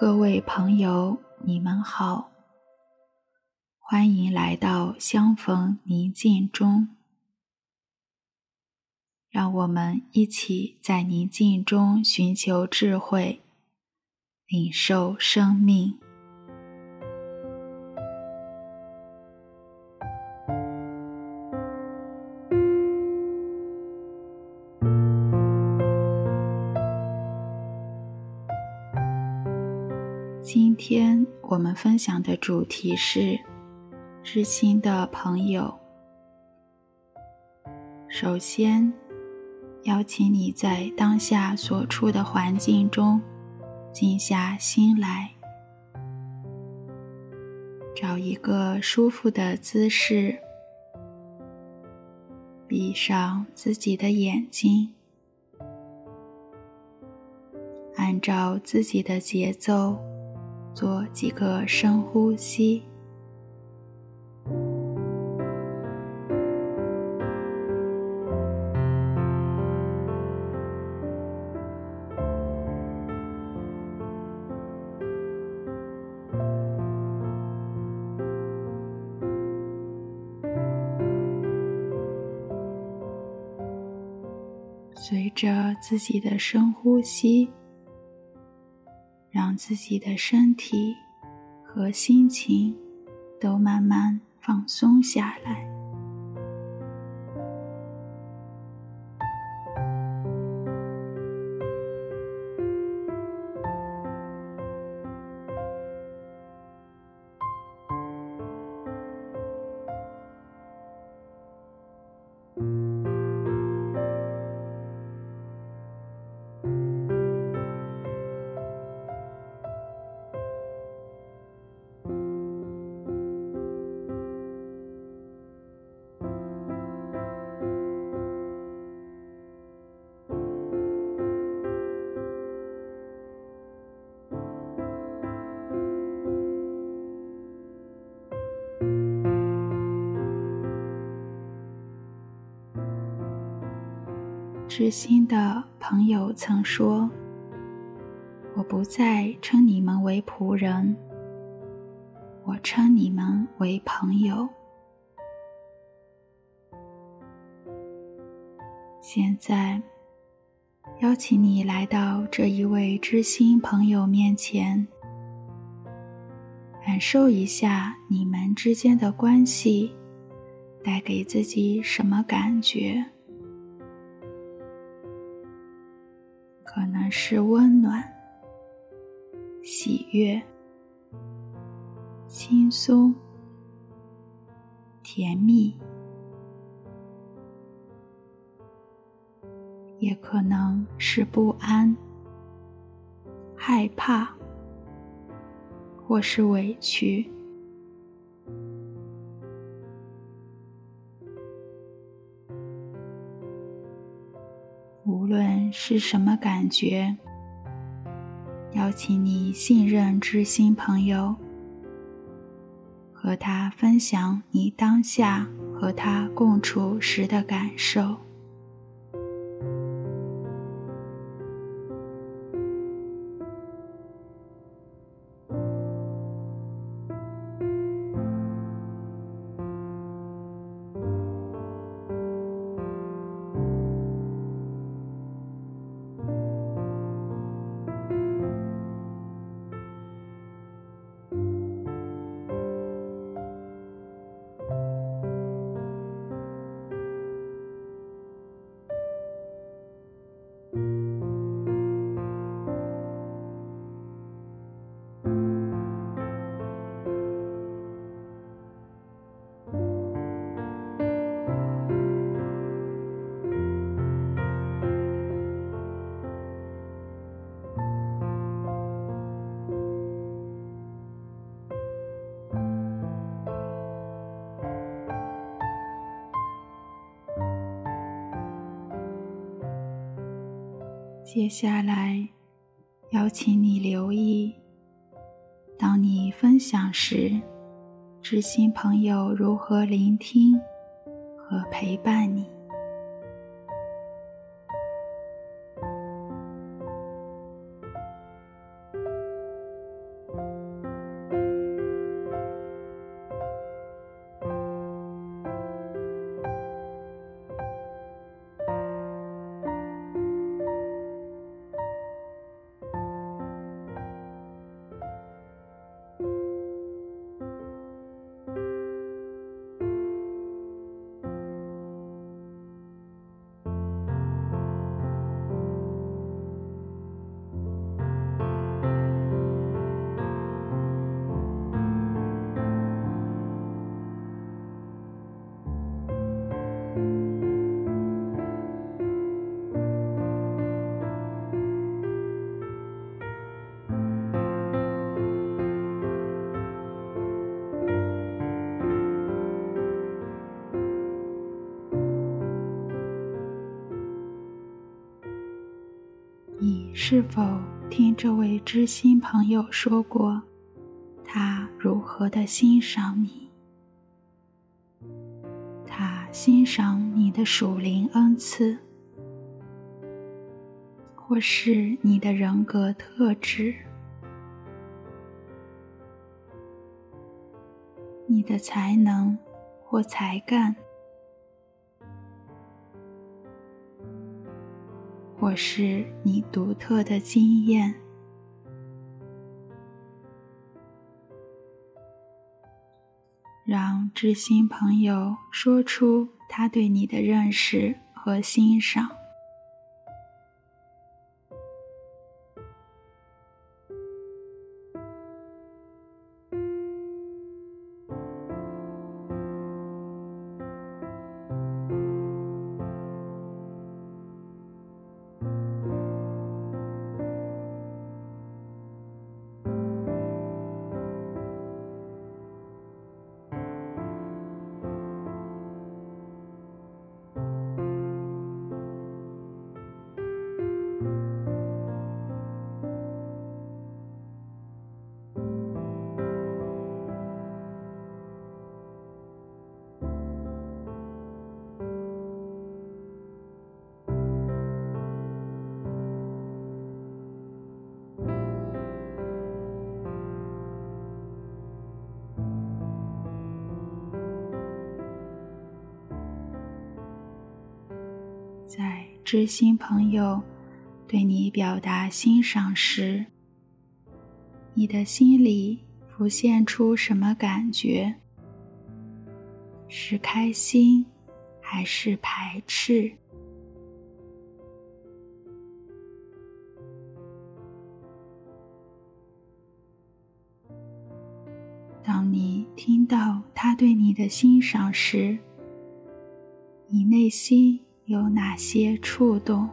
各位朋友，你们好，欢迎来到相逢宁静中。让我们一起在宁静中寻求智慧，领受生命。今天我们分享的主题是知心的朋友。首先，邀请你在当下所处的环境中静下心来，找一个舒服的姿势，闭上自己的眼睛，按照自己的节奏。做几个深呼吸，随着自己的深呼吸。自己的身体和心情都慢慢放松下来。知心的朋友曾说：“我不再称你们为仆人，我称你们为朋友。”现在，邀请你来到这一位知心朋友面前，感受一下你们之间的关系带给自己什么感觉。可能是温暖、喜悦、轻松、甜蜜，也可能是不安、害怕，或是委屈。是什么感觉，邀请你信任知心朋友，和他分享你当下和他共处时的感受。接下来，邀请你留意，当你分享时，知心朋友如何聆听和陪伴你。你是否听这位知心朋友说过，他如何的欣赏你？他欣赏你的属灵恩赐，或是你的人格特质，你的才能或才干。我是你独特的经验，让知心朋友说出他对你的认识和欣赏。在知心朋友对你表达欣赏时，你的心里浮现出什么感觉？是开心还是排斥？当你听到他对你的欣赏时，你内心有哪些触动？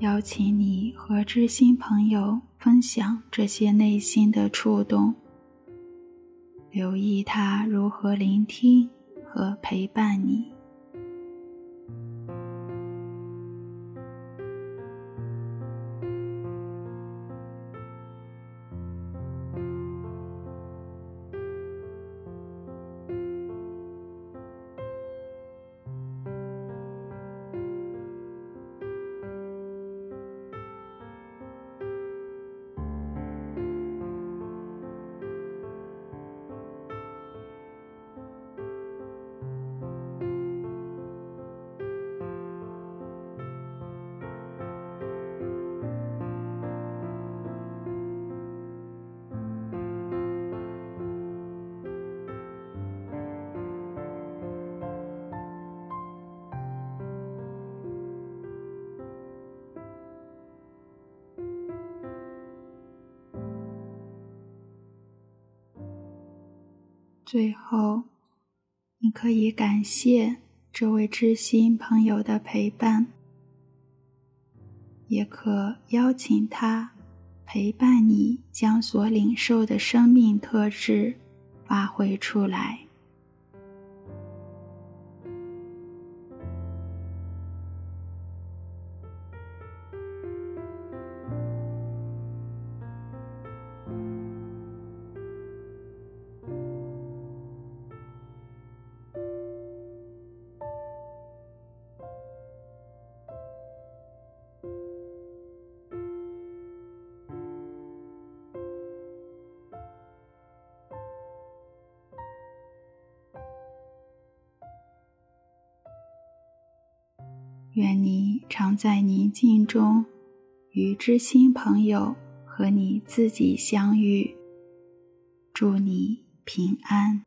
邀请你和知心朋友分享这些内心的触动，留意他如何聆听和陪伴你。最后，你可以感谢这位知心朋友的陪伴，也可邀请他陪伴你，将所领受的生命特质发挥出来。愿你常在宁静中与知心朋友和你自己相遇。祝你平安。